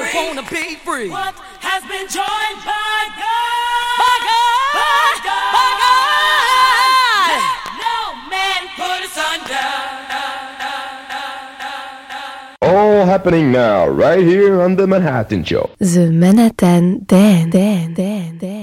don't wanna be free. What has been joined by God? By God, By God. by God. Let no man put asunder. All happening now, right here on the Manhattan Show. The Manhattan Dan Dan Dan Dan.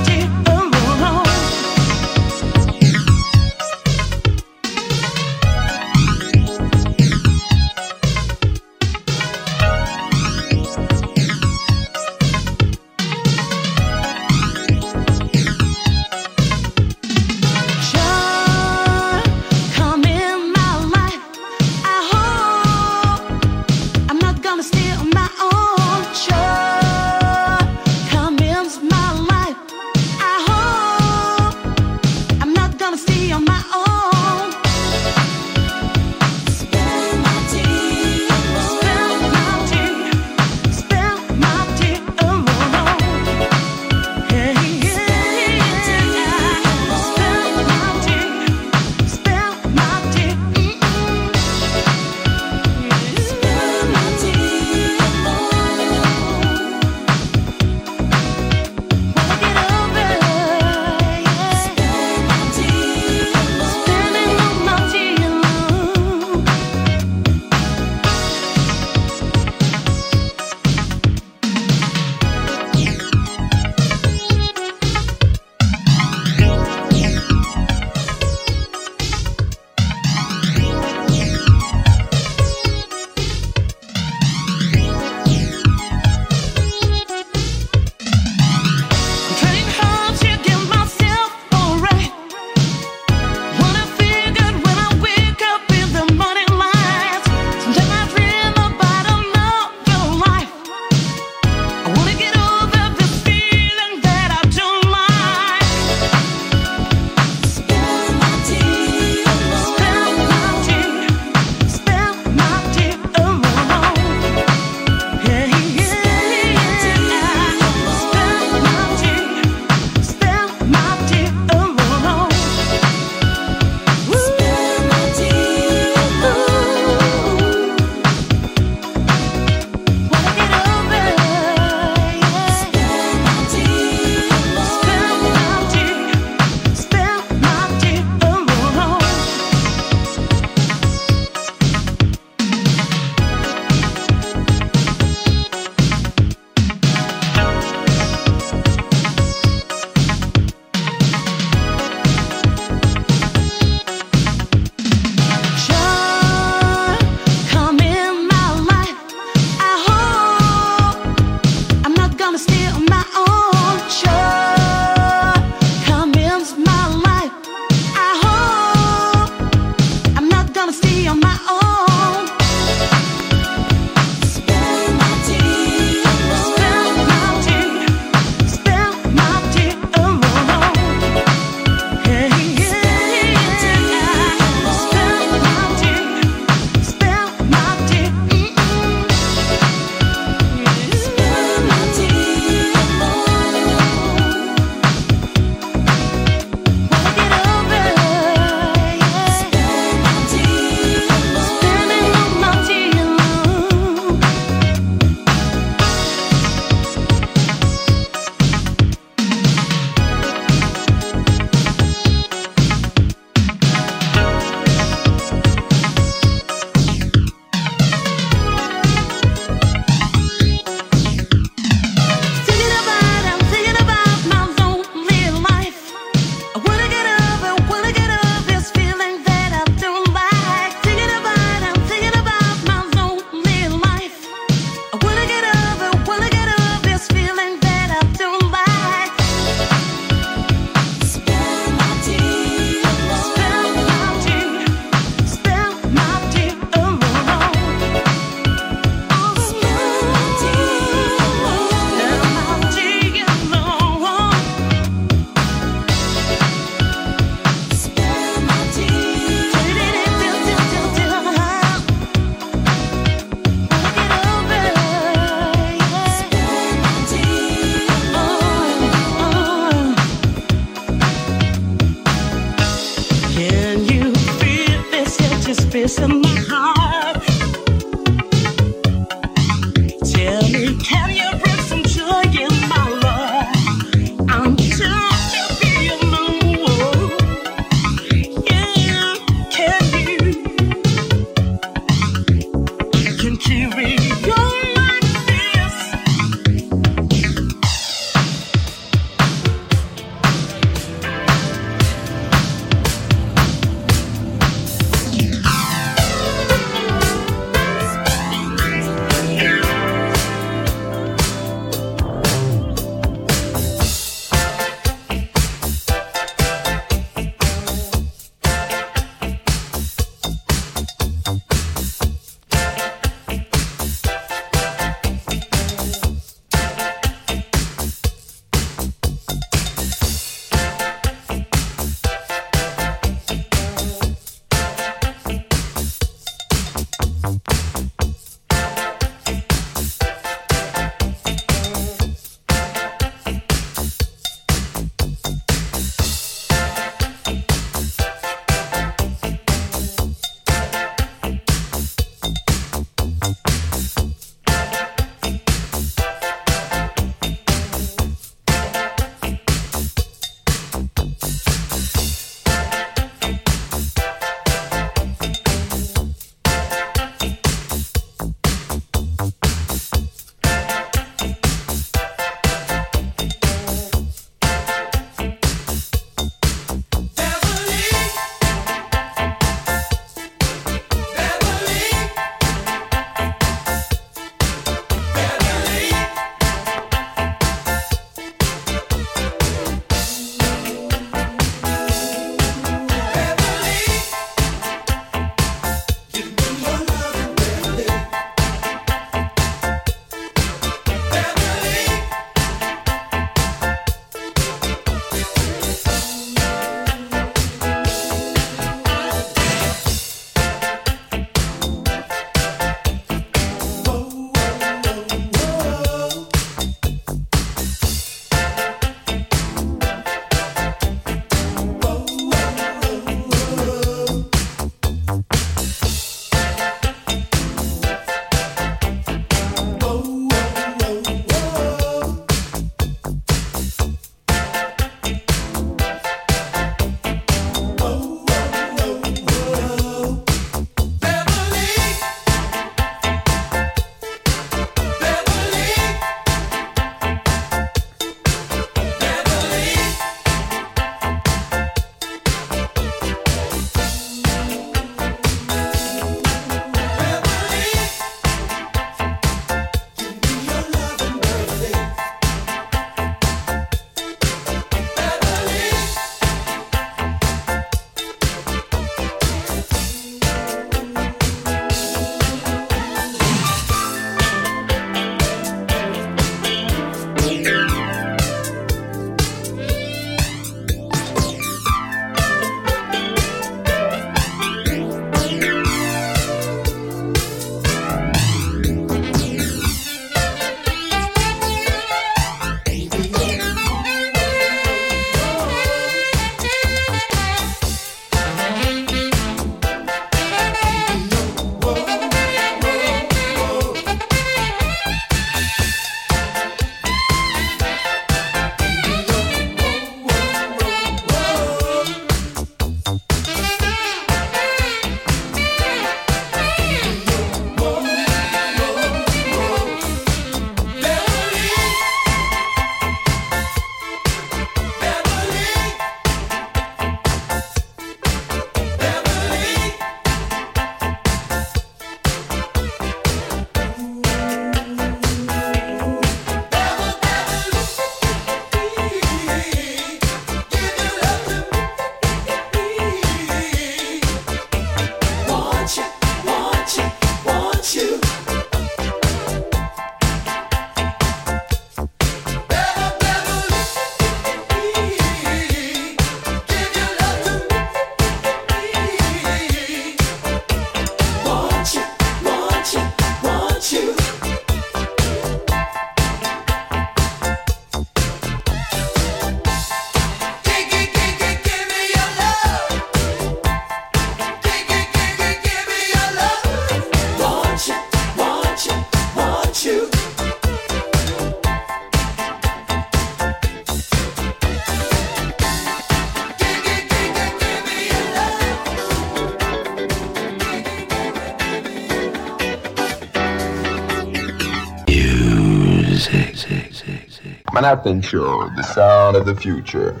Manhattan Show, the sound of the future.